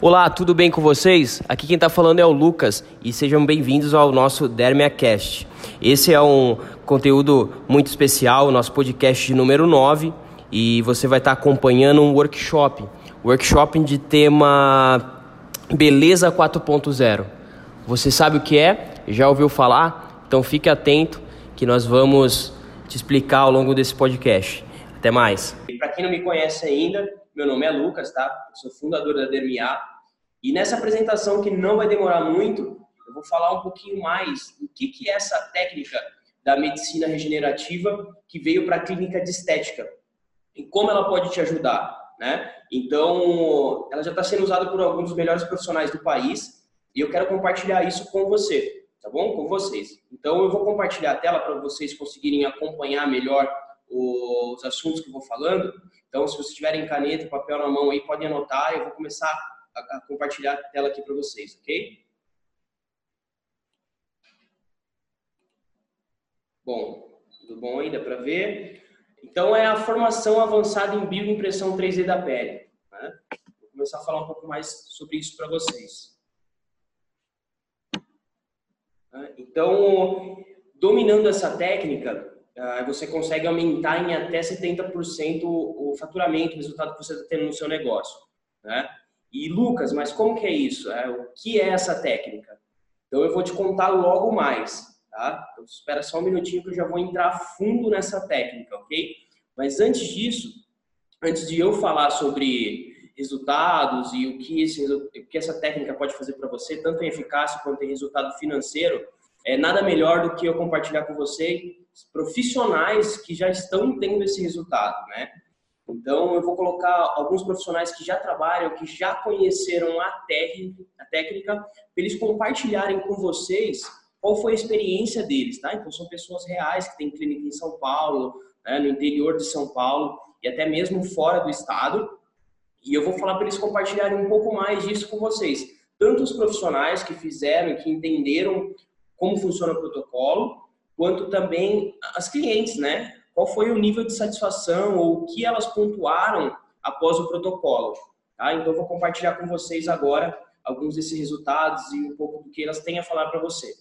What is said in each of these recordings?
Olá, tudo bem com vocês? Aqui quem está falando é o Lucas e sejam bem-vindos ao nosso DermiaCast. Esse é um conteúdo muito especial, nosso podcast de número 9 e você vai estar tá acompanhando um workshop, workshop de tema Beleza 4.0. Você sabe o que é? Já ouviu falar? Então fique atento que nós vamos te explicar ao longo desse podcast. Até mais. Para quem não me conhece ainda, meu nome é Lucas, tá? Eu sou fundador da Dermiar e nessa apresentação, que não vai demorar muito, eu vou falar um pouquinho mais do que, que é essa técnica da medicina regenerativa que veio para a clínica de estética e como ela pode te ajudar. Né? Então, ela já está sendo usada por alguns dos melhores profissionais do país e eu quero compartilhar isso com você, tá bom? Com vocês. Então, eu vou compartilhar a tela para vocês conseguirem acompanhar melhor os assuntos que eu vou falando. Então, se vocês tiverem caneta papel na mão aí, podem anotar. Eu vou começar a, a compartilhar a tela aqui para vocês, ok? Bom, tudo bom? Dá para ver? Então, é a formação avançada em bioimpressão 3D da pele. Né? Vou começar a falar um pouco mais sobre isso para vocês. Né? Então, dominando essa técnica, você consegue aumentar em até 70% o faturamento, o resultado que você está tendo no seu negócio. Né? E Lucas, mas como que é isso? É, o que é essa técnica? Então eu vou te contar logo mais, tá? Então espera só um minutinho que eu já vou entrar fundo nessa técnica, ok? Mas antes disso, antes de eu falar sobre resultados e o que, esse, o que essa técnica pode fazer para você, tanto em eficácia quanto em resultado financeiro, é nada melhor do que eu compartilhar com você profissionais que já estão tendo esse resultado, né? Então, eu vou colocar alguns profissionais que já trabalham, que já conheceram a a técnica para eles compartilharem com vocês qual foi a experiência deles, tá? Então, são pessoas reais que têm clínica em São Paulo, né, no interior de São Paulo e até mesmo fora do estado. E eu vou falar para eles compartilharem um pouco mais disso com vocês. Tanto os profissionais que fizeram e que entenderam como funciona o protocolo, quanto também as clientes, né? qual foi o nível de satisfação ou o que elas pontuaram após o protocolo. Tá? Então, vou compartilhar com vocês agora alguns desses resultados e um pouco do que elas têm a falar para você.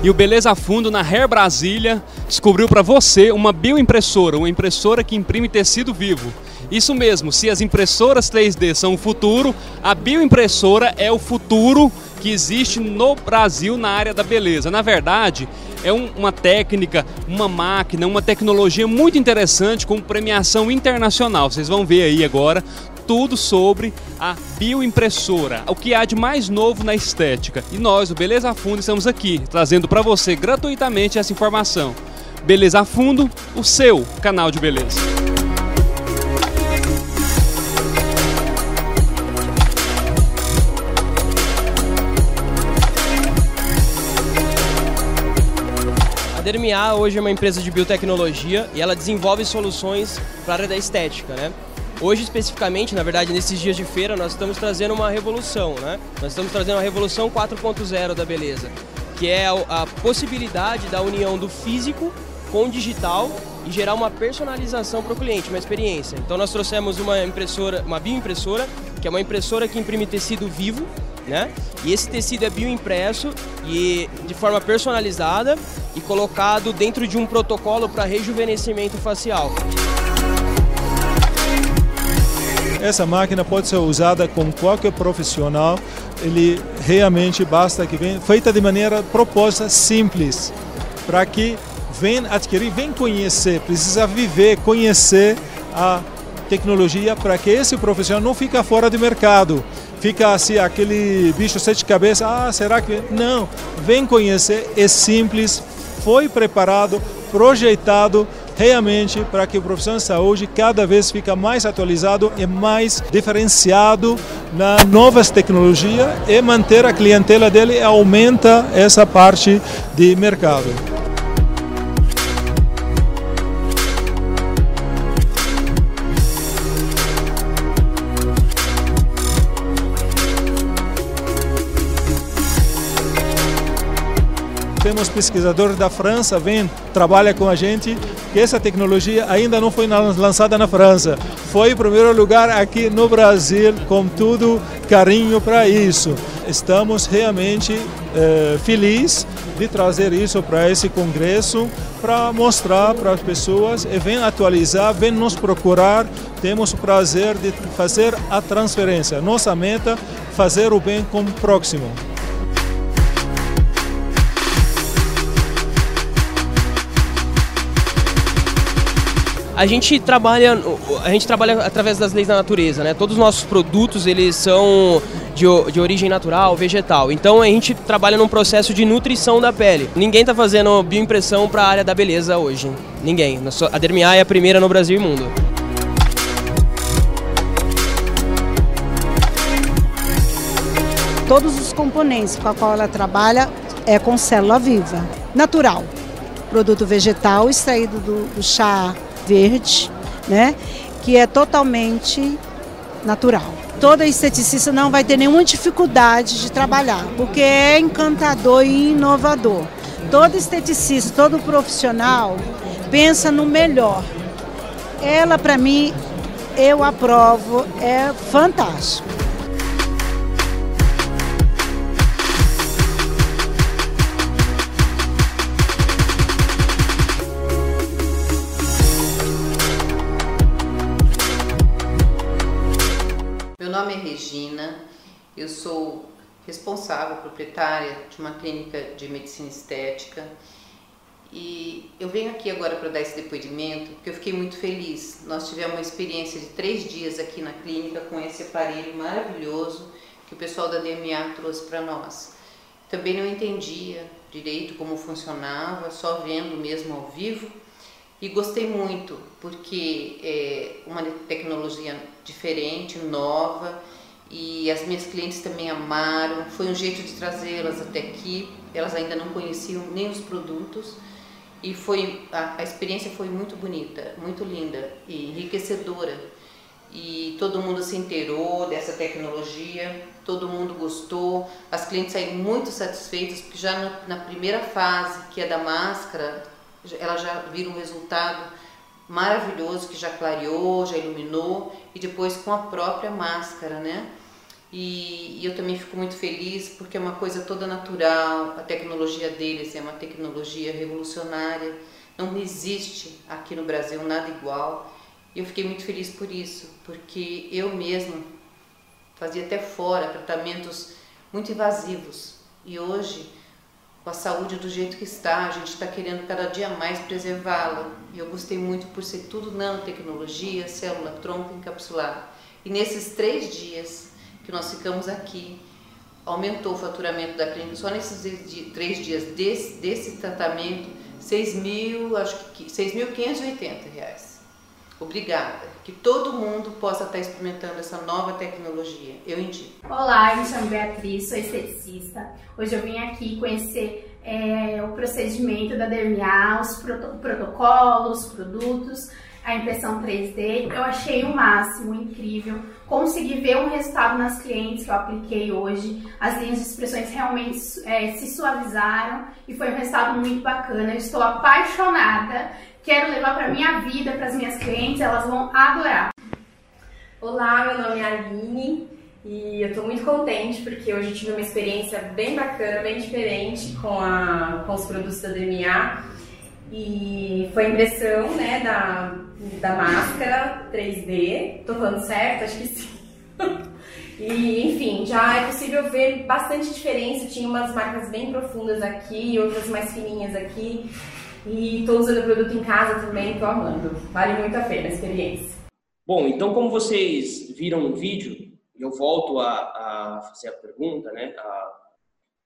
E o Beleza Fundo na Hair Brasília descobriu para você uma bioimpressora, uma impressora que imprime tecido vivo. Isso mesmo, se as impressoras 3D são o futuro, a bioimpressora é o futuro que existe no Brasil na área da beleza. Na verdade, é um, uma técnica, uma máquina, uma tecnologia muito interessante com premiação internacional. Vocês vão ver aí agora tudo sobre a bioimpressora, o que há de mais novo na estética. E nós, o Beleza Fundo, estamos aqui trazendo para você gratuitamente essa informação. Beleza Fundo, o seu canal de beleza. A Dermiar hoje é uma empresa de biotecnologia e ela desenvolve soluções para a área da estética, né? Hoje, especificamente, na verdade, nesses dias de feira, nós estamos trazendo uma revolução, né? Nós estamos trazendo uma revolução 4.0 da beleza, que é a, possibilidade da união do físico com o digital e gerar uma personalização para o cliente, uma experiência. Então, nós trouxemos uma impressora, uma bioimpressora, que é uma impressora que imprime tecido vivo, né? E esse tecido é bioimpresso e de forma personalizada e colocado dentro de um protocolo para rejuvenescimento facial. Essa máquina pode ser usada com qualquer profissional, ele realmente basta que venha, feita de maneira proposta, simples, para que venha adquirir, venha conhecer, precisa viver, conhecer a tecnologia para que esse profissional não fique fora do mercado. Fica assim, aquele bicho sete cabeças, ah, será que... Não, vem conhecer, é simples, foi preparado, projetado realmente para que o profissional de saúde cada vez fica mais atualizado e mais diferenciado nas novas tecnologias e manter a clientela dele e aumenta essa parte de mercado. temos pesquisadores da França, vem, trabalha com a gente que essa tecnologia ainda não foi lançada na França. Foi em primeiro lugar aqui no Brasil, com tudo carinho para isso. Estamos realmente é, felizes de trazer isso para esse congresso, para mostrar para as pessoas e vem atualizar, vem nos procurar. Temos o prazer de fazer a transferência. Nossa meta fazer o bem com o próximo. A gente trabalha, a gente trabalha através das leis da natureza, né? Todos os nossos produtos eles são de, de origem natural, vegetal. Então a gente trabalha num processo de nutrição da pele. Ninguém está fazendo bioimpressão para a área da beleza hoje. Ninguém. A Dermiar é a primeira no Brasil e mundo. Todos os componentes com a qual ela trabalha é com célula viva, natural. Produto vegetal extraído do, do chá verde, né? Que é totalmente natural. Toda esteticista não vai ter nenhuma dificuldade de trabalhar, porque é encantador e inovador. Todo esteticista, todo profissional pensa no melhor. Ela, para mim, eu aprovo, é fantástico. Nome é Regina, eu sou responsável, proprietária de uma clínica de medicina estética e eu venho aqui agora para dar esse depoimento porque eu fiquei muito feliz. Nós tivemos uma experiência de três dias aqui na clínica com esse aparelho maravilhoso que o pessoal da DMA trouxe para nós. Também não entendia direito como funcionava, só vendo mesmo ao vivo e gostei muito porque é uma tecnologia diferente, nova e as minhas clientes também amaram. Foi um jeito de trazê-las até aqui. Elas ainda não conheciam nem os produtos e foi a, a experiência foi muito bonita, muito linda e enriquecedora. E todo mundo se inteirou dessa tecnologia, todo mundo gostou. As clientes saíram muito satisfeitas porque já na, na primeira fase, que é da máscara, elas já viram um resultado maravilhoso que já clareou, já iluminou e depois com a própria máscara, né? E, e, eu também fico muito feliz porque é uma coisa toda natural, a tecnologia deles é uma tecnologia revolucionária, não existe aqui no Brasil nada igual. E eu fiquei muito feliz por isso, porque eu mesma fazia até fora tratamentos muito invasivos e hoje com a saúde do jeito que está, a gente está querendo cada dia mais preservá-la. E eu gostei muito por ser tudo nanotecnologia, célula tronco encapsulada. E nesses três dias que nós ficamos aqui, aumentou o faturamento da clínica só nesses três dias desse, desse tratamento, 6 mil, acho que 6.580 reais. Obrigada. Que todo mundo possa estar experimentando essa nova tecnologia. Eu indico. Olá, eu me chamo Beatriz, sou esteticista. Hoje eu vim aqui conhecer é, o procedimento da Dermial, os protocolos, os produtos, a impressão 3D. Eu achei o máximo, incrível. Consegui ver um resultado nas clientes que eu apliquei hoje. As linhas de expressões realmente é, se suavizaram e foi um resultado muito bacana. Eu estou apaixonada quero levar para minha vida, para as minhas clientes, elas vão adorar. Olá, meu nome é Aline e eu estou muito contente porque hoje tive uma experiência bem bacana, bem diferente com, a, com os produtos da DMA e foi a impressão né, da, da máscara 3D. Tô falando certo? Acho que sim. E, enfim, já é possível ver bastante diferença. Tinha umas marcas bem profundas aqui, outras mais fininhas aqui. E estou usando o produto em casa também, estou amando. Vale muito a pena a experiência. Bom, então como vocês viram no vídeo, eu volto a, a fazer a pergunta, né? A,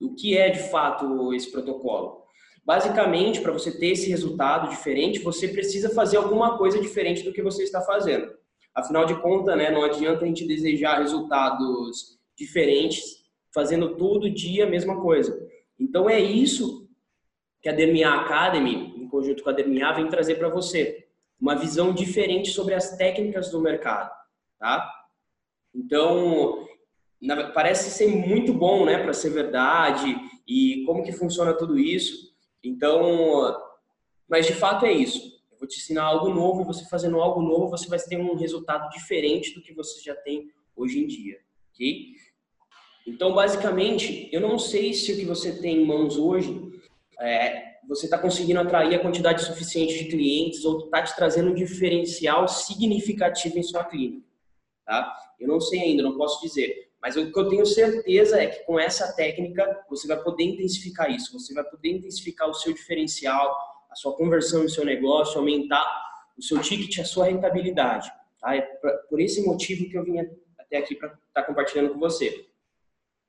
o que é de fato esse protocolo? Basicamente, para você ter esse resultado diferente, você precisa fazer alguma coisa diferente do que você está fazendo. Afinal de contas, né, não adianta a gente desejar resultados diferentes fazendo todo dia a mesma coisa. Então é isso que a DMA Academy, em conjunto com a DMA, vem trazer para você uma visão diferente sobre as técnicas do mercado, tá? Então, parece ser muito bom, né, para ser verdade e como que funciona tudo isso. Então, mas de fato é isso. Eu vou te ensinar algo novo e você fazendo algo novo, você vai ter um resultado diferente do que você já tem hoje em dia, ok? Então, basicamente, eu não sei se o que você tem em mãos hoje é, você está conseguindo atrair a quantidade suficiente de clientes ou está te trazendo um diferencial significativo em sua clínica. Tá? Eu não sei ainda, não posso dizer. Mas o que eu tenho certeza é que com essa técnica você vai poder intensificar isso, você vai poder intensificar o seu diferencial, a sua conversão no seu negócio, aumentar o seu ticket, a sua rentabilidade. Tá? É por esse motivo que eu vim até aqui para estar tá compartilhando com você.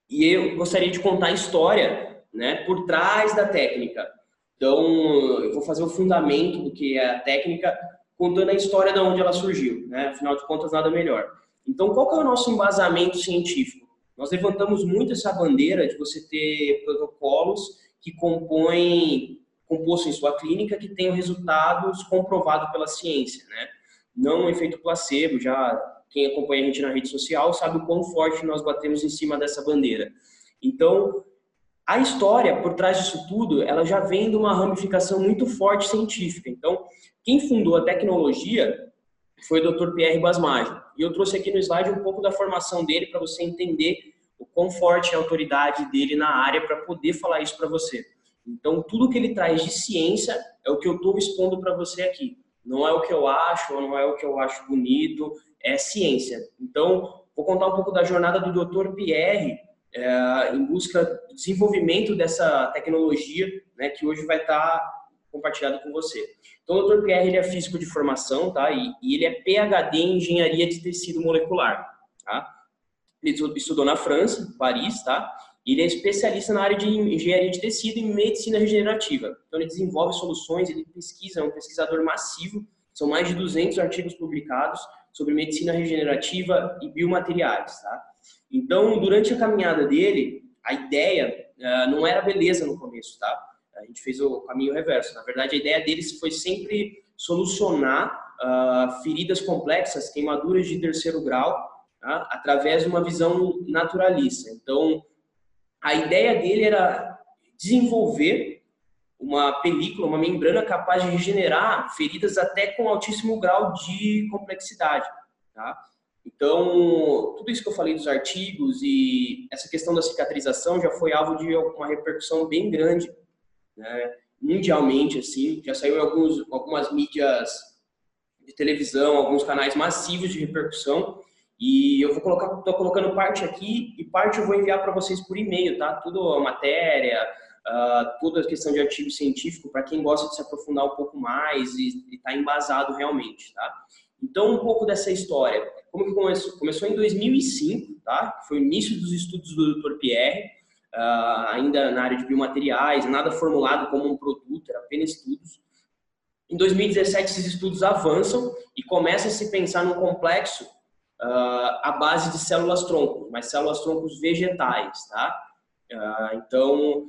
E eu gostaria de contar a história né, por trás da técnica. Então, eu vou fazer o fundamento do que é a técnica, contando a história de onde ela surgiu. Né? Afinal de contas, nada melhor. Então, qual que é o nosso embasamento científico? Nós levantamos muito essa bandeira de você ter protocolos que compõem, composto em sua clínica, que tenham resultados comprovados pela ciência, né? Não um efeito placebo, já quem acompanha a gente na rede social sabe o quão forte nós batemos em cima dessa bandeira. Então, a história por trás disso tudo, ela já vem de uma ramificação muito forte científica. Então, quem fundou a tecnologia foi o Dr. Pierre Basmaggio. E eu trouxe aqui no slide um pouco da formação dele para você entender o quão forte é a autoridade dele na área para poder falar isso para você. Então, tudo que ele traz de ciência é o que eu estou expondo para você aqui. Não é o que eu acho, não é o que eu acho bonito, é ciência. Então, vou contar um pouco da jornada do Dr. Pierre é, em busca do desenvolvimento dessa tecnologia, né, que hoje vai estar tá compartilhado com você. Então, o Dr. Pierre ele é físico de formação, tá? E, e, ele é PhD em engenharia de tecido molecular, tá? Ele estudou na França, Paris, tá? Ele é especialista na área de engenharia de tecido e medicina regenerativa. Então, ele desenvolve soluções, ele pesquisa, é um pesquisador massivo. São mais de 200 artigos publicados sobre medicina regenerativa e biomateriais, tá? Então, durante a caminhada dele, a ideia uh, não era beleza no começo, tá? A gente fez o caminho reverso. Na verdade, a ideia deles foi sempre solucionar uh, feridas complexas, queimaduras de terceiro grau, tá? através de uma visão naturalista. Então, a ideia dele era desenvolver uma película, uma membrana capaz de regenerar feridas até com altíssimo grau de complexidade. Tá? Então, tudo isso que eu falei dos artigos e essa questão da cicatrização já foi alvo de uma repercussão bem grande né, mundialmente, assim, já saiu em alguns, algumas mídias de televisão, alguns canais massivos de repercussão, e eu vou colocar, tô colocando parte aqui e parte eu vou enviar para vocês por e-mail, tá? Tudo a matéria, uh, toda a questão de artigo científico para quem gosta de se aprofundar um pouco mais e estar tá embasado realmente, tá? Então, um pouco dessa história. Como que começou? Começou em 2005, tá? Foi o início dos estudos do Dr. Pierre, uh, ainda na área de biomateriais, nada formulado como um produto, era apenas estudos. Em 2017, esses estudos avançam e começa a se pensar num complexo uh, à base de células-troncos, mas células-troncos vegetais, tá? Uh, então,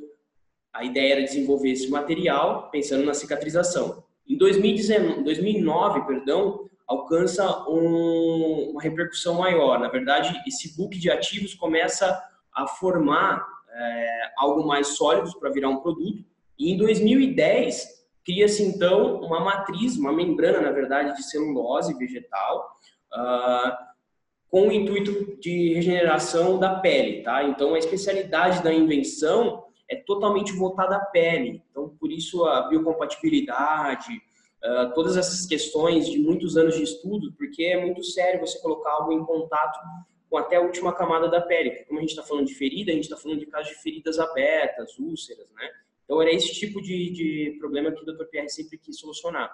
a ideia era desenvolver esse material pensando na cicatrização. Em 2019, 2009, perdão, alcança um, uma repercussão maior. Na verdade, esse book de ativos começa a formar é, algo mais sólido para virar um produto. E em 2010 cria-se então uma matriz, uma membrana, na verdade, de celulose vegetal, uh, com o intuito de regeneração da pele, tá? Então a especialidade da invenção é totalmente voltada à pele. Então por isso a biocompatibilidade, uh, todas essas questões de muitos anos de estudo, porque é muito sério você colocar algo em contato com até a última camada da pele. Porque como a gente está falando de ferida, a gente está falando de casos de feridas abertas, úlceras, né? Então era esse tipo de, de problema que o Dr. Pierre sempre quis solucionar.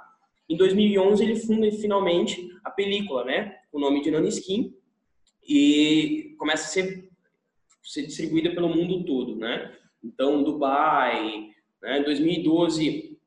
Em 2011 ele funda finalmente a película, né? O nome de Nanoskin e começa a ser, ser distribuída pelo mundo todo, né? Então Dubai, né? Em 2012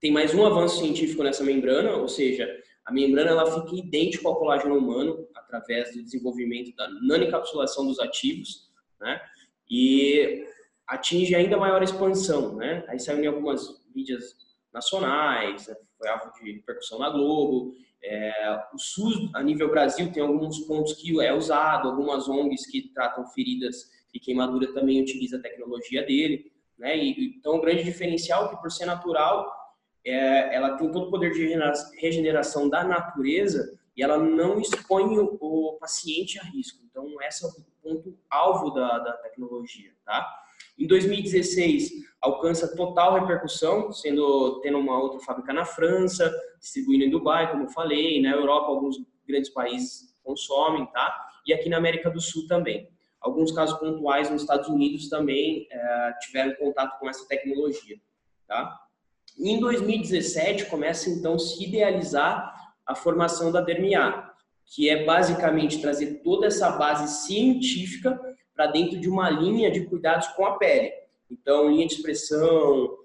tem mais um avanço científico nessa membrana, ou seja, a membrana ela fica idêntica ao colágeno humano através do desenvolvimento da nanoencapsulação dos ativos, né? E atinge ainda maior expansão, né? Aí saiu em algumas mídias nacionais, né? foi alvo de repercussão na Globo. É, o SUS, a nível Brasil, tem alguns pontos que é usado, algumas ONGs que tratam feridas e queimadura também utilizam a tecnologia dele. Né? E, então, o grande diferencial é que, por ser natural, é, ela tem todo o poder de regeneração da natureza e ela não expõe o, o paciente a risco. Então, esse é o ponto alvo da, da tecnologia, tá? Em 2016, alcança total repercussão, sendo tendo uma outra fábrica na França, distribuindo em Dubai, como eu falei, na Europa alguns grandes países consomem, tá? E aqui na América do Sul também. Alguns casos pontuais nos Estados Unidos também é, tiveram contato com essa tecnologia, tá? Em 2017 começa então se idealizar a formação da Dermiar, que é basicamente trazer toda essa base científica para dentro de uma linha de cuidados com a pele. Então, linha de expressão,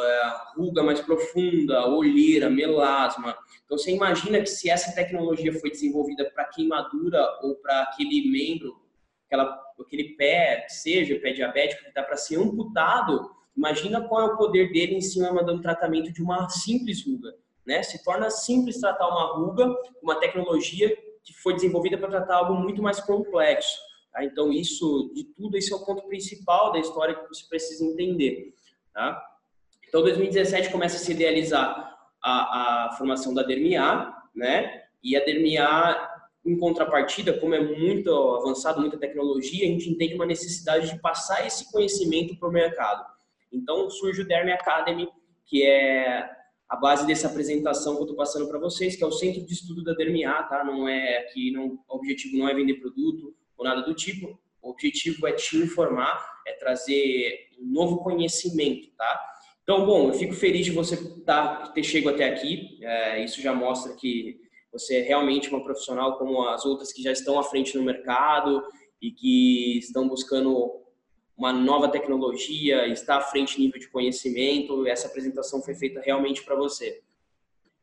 é, ruga mais profunda, olheira, melasma. Então, você imagina que se essa tecnologia foi desenvolvida para queimadura ou para aquele membro, aquela, aquele pé, seja pé diabético, que está para ser amputado, imagina qual é o poder dele em cima do tratamento de uma simples ruga. Né? Se torna simples tratar uma ruga uma tecnologia que foi desenvolvida para tratar algo muito mais complexo. Tá? Então, isso, de tudo, esse é o ponto principal da história que você precisa entender. Tá? Então, 2017 começa a se idealizar a, a formação da Dermia, né? E a Dermia, em contrapartida, como é muito avançado, muita tecnologia, a gente entende uma necessidade de passar esse conhecimento para o mercado. Então, surge o Dermi Academy, que é a base dessa apresentação que eu estou passando para vocês, que é o centro de estudo da Dermia, tá? Não é que não, o objetivo não é vender produto, ou nada do tipo. O objetivo é te informar, é trazer um novo conhecimento, tá? Então, bom, eu fico feliz de você tá, ter chegado até aqui. É, isso já mostra que você é realmente uma profissional como as outras que já estão à frente no mercado e que estão buscando uma nova tecnologia, está à frente nível de conhecimento. Essa apresentação foi feita realmente para você.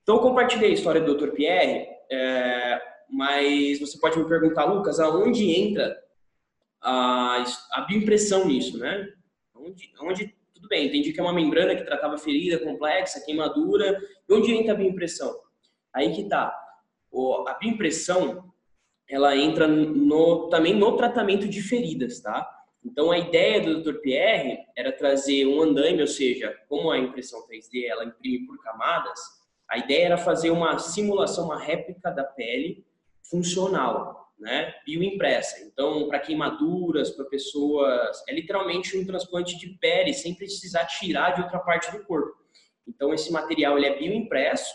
Então, eu compartilhei a história do Dr. Pierre. É, mas você pode me perguntar, Lucas, aonde entra a, a bioimpressão nisso, né? Onde, onde, tudo bem, entendi que é uma membrana que tratava ferida complexa, queimadura, e onde entra a bioimpressão? Aí que tá. O, a bioimpressão, ela entra no, também no tratamento de feridas, tá? Então, a ideia do Dr. Pierre era trazer um andaime, ou seja, como a impressão 3D ela imprime por camadas, a ideia era fazer uma simulação, uma réplica da pele funcional, né? Bioimpressa. Então, para queimaduras, para pessoas, é literalmente um transplante de pele sem precisar tirar de outra parte do corpo. Então, esse material ele é bioimpresso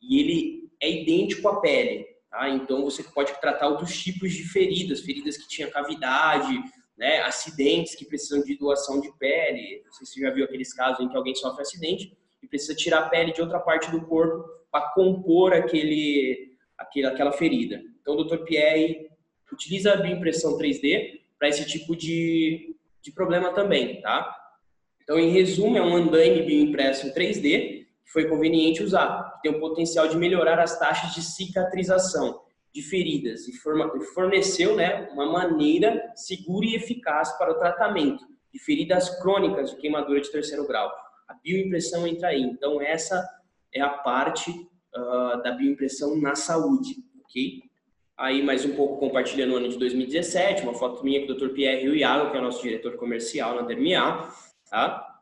e ele é idêntico à pele. Tá? Então, você pode tratar outros tipos de feridas, feridas que tinham cavidade, né? acidentes que precisam de doação de pele. Não sei se você já viu aqueles casos em que alguém sofre acidente e precisa tirar a pele de outra parte do corpo para compor aquele aquela ferida. Então, o Dr. Pierre utiliza a bioimpressão 3D para esse tipo de, de problema também, tá? Então, em resumo, é um andaime bioimpresso em 3D que foi conveniente usar, que tem o potencial de melhorar as taxas de cicatrização de feridas e forneceu né, uma maneira segura e eficaz para o tratamento de feridas crônicas de queimadura de terceiro grau. A bioimpressão entra aí. Então, essa é a parte uh, da bioimpressão na saúde, ok? Aí, mais um pouco compartilhando o ano de 2017, uma foto minha com o Dr. Pierre Iago, que é o nosso diretor comercial na Dermial, tá?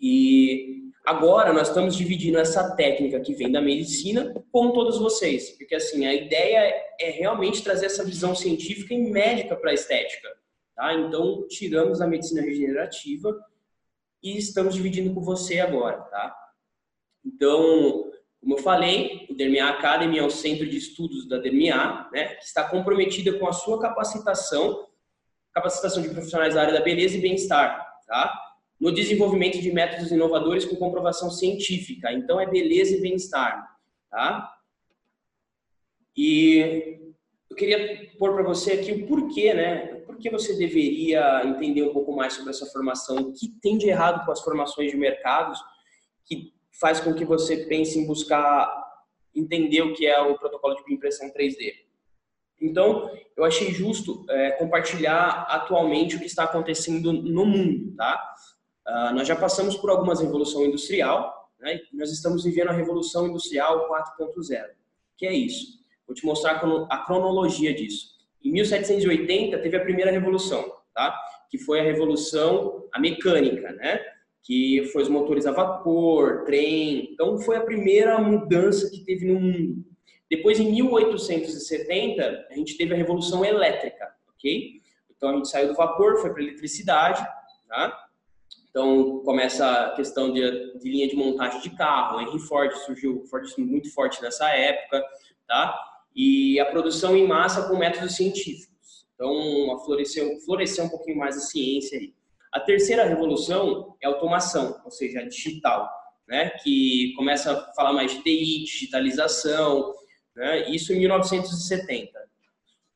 E agora nós estamos dividindo essa técnica que vem da medicina com todos vocês, porque assim, a ideia é realmente trazer essa visão científica e médica para a estética, tá? Então, tiramos a medicina regenerativa e estamos dividindo com você agora, tá? Então, como eu falei, o Dermia Academy é o centro de estudos da Dermia, né, que está comprometida com a sua capacitação, capacitação de profissionais da área da beleza e bem-estar, tá? No desenvolvimento de métodos inovadores com comprovação científica. Então, é beleza e bem-estar, tá? E eu queria pôr para você aqui o porquê, né? Por que você deveria entender um pouco mais sobre essa formação? O que tem de errado com as formações de mercados que faz com que você pense em buscar entender o que é o protocolo de impressão 3D. Então, eu achei justo é, compartilhar atualmente o que está acontecendo no mundo, tá? Uh, nós já passamos por algumas revolução industrial, né? nós estamos vivendo a revolução industrial 4.0. Que é isso? Vou te mostrar a cronologia disso. Em 1780 teve a primeira revolução, tá? Que foi a revolução a mecânica, né? Que foi os motores a vapor, trem. Então foi a primeira mudança que teve no mundo. Depois, em 1870, a gente teve a revolução elétrica, ok? Então a gente saiu do vapor, foi para eletricidade, tá? Então começa a questão de, de, linha de montagem de carro. Henry Ford surgiu Ford muito forte nessa época, tá? E a produção em massa com métodos científicos. Então floresceu, floresceu um pouquinho mais a ciência aí. A terceira revolução é automação, ou seja, a digital, né? Que começa a falar mais de TI, digitalização, né? Isso em 1970.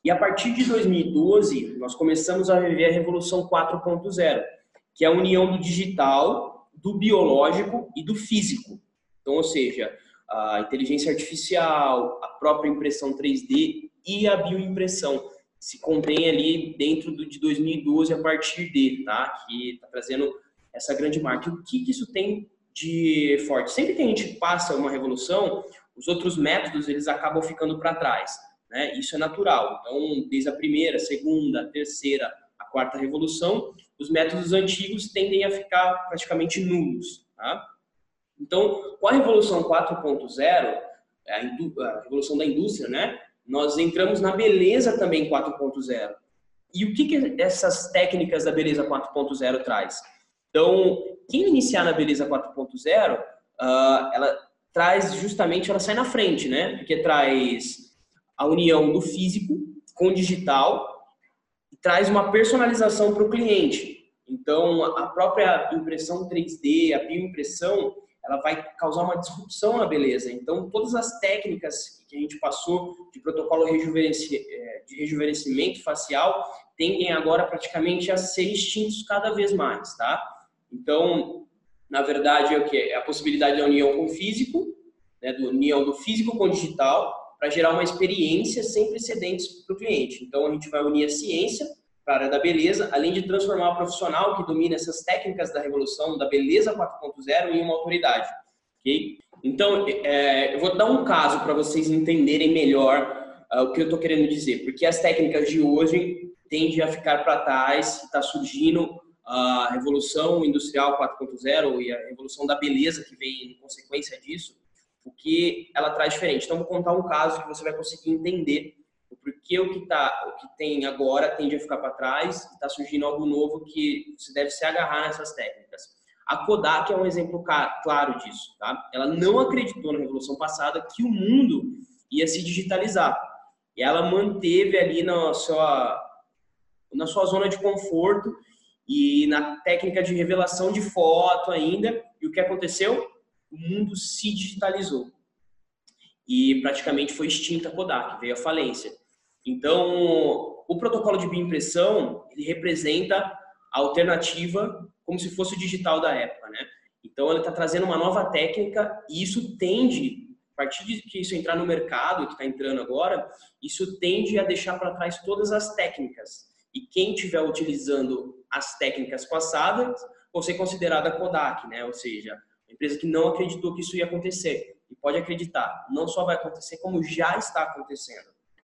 E a partir de 2012, nós começamos a viver a revolução 4.0 que é a união do digital, do biológico e do físico. Então, ou seja, a inteligência artificial, a própria impressão 3D e a bioimpressão se contém ali dentro do, de 2012 a partir de, tá? Que está trazendo essa grande marca. o que, que isso tem de forte? Sempre que a gente passa uma revolução, os outros métodos eles acabam ficando para trás, né? Isso é natural. Então, desde a primeira, segunda, terceira, a quarta revolução, os métodos antigos tendem a ficar praticamente nulos. Tá? Então, com a Revolução 4.0, a, a revolução da indústria, né, nós entramos na beleza também 4.0. E o que, que essas técnicas da beleza 4.0 traz? Então, quem iniciar na beleza 4.0, uh, ela traz justamente, ela sai na frente, né? Porque traz a união do físico com o digital traz uma personalização para o cliente. Então, a própria impressão 3D, a bioimpressão, ela vai causar uma disrupção na beleza. Então, todas as técnicas que a gente passou de protocolo é, de rejuvenescimento facial tendem agora praticamente a ser extintos cada vez mais, tá? Então, na verdade, é o que? É a possibilidade da união com o físico, né, do união do físico com o digital, para gerar uma experiência sem precedentes para o cliente. Então, a gente vai unir a ciência para a área da beleza, além de transformar o profissional que domina essas técnicas da revolução da beleza 4.0 em uma autoridade. Okay? Então, é, eu vou dar um caso para vocês entenderem melhor uh, o que eu estou querendo dizer, porque as técnicas de hoje tendem a ficar para trás, está surgindo a revolução industrial 4.0 e a revolução da beleza que vem em consequência disso, o que ela traz diferente. Então, vou contar um caso que você vai conseguir entender o porquê o que, tá, o que tem agora tende a ficar para trás e está surgindo algo novo que você deve se agarrar nessas técnicas. A Kodak é um exemplo claro disso. Tá? Ela não acreditou na Revolução passada que o mundo ia se digitalizar. E ela manteve ali na sua, na sua zona de conforto e na técnica de revelação de foto ainda. E o que aconteceu? O mundo se digitalizou e praticamente foi extinta a Kodak, veio a falência. Então, o protocolo de bioimpressão, ele representa a alternativa como se fosse o digital da época, né? Então, ele está trazendo uma nova técnica e isso tende, a partir de que isso entrar no mercado, que está entrando agora, isso tende a deixar para trás todas as técnicas. E quem estiver utilizando as técnicas passadas, vão ser considerada Kodak, né? Ou seja, empresa que não acreditou que isso ia acontecer. E pode acreditar, não só vai acontecer, como já está acontecendo.